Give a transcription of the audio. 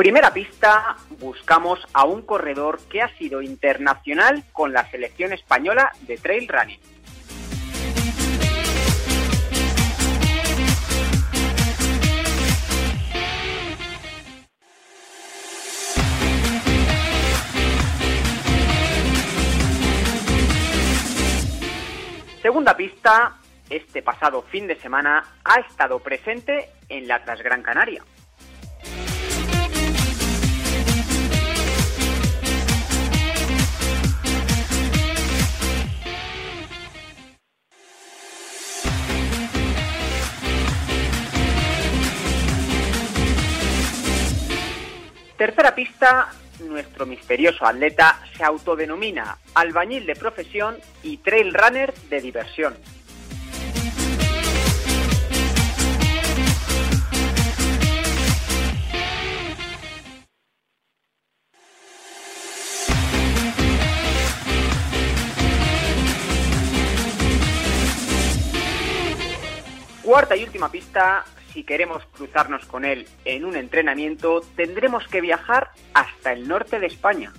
Primera pista, buscamos a un corredor que ha sido internacional con la selección española de trail running. Segunda pista, este pasado fin de semana ha estado presente en la Transgran Canaria. Tercera pista, nuestro misterioso atleta se autodenomina albañil de profesión y trail runner de diversión. Cuarta y última pista, si queremos cruzarnos con él en un entrenamiento, tendremos que viajar hasta el norte de España.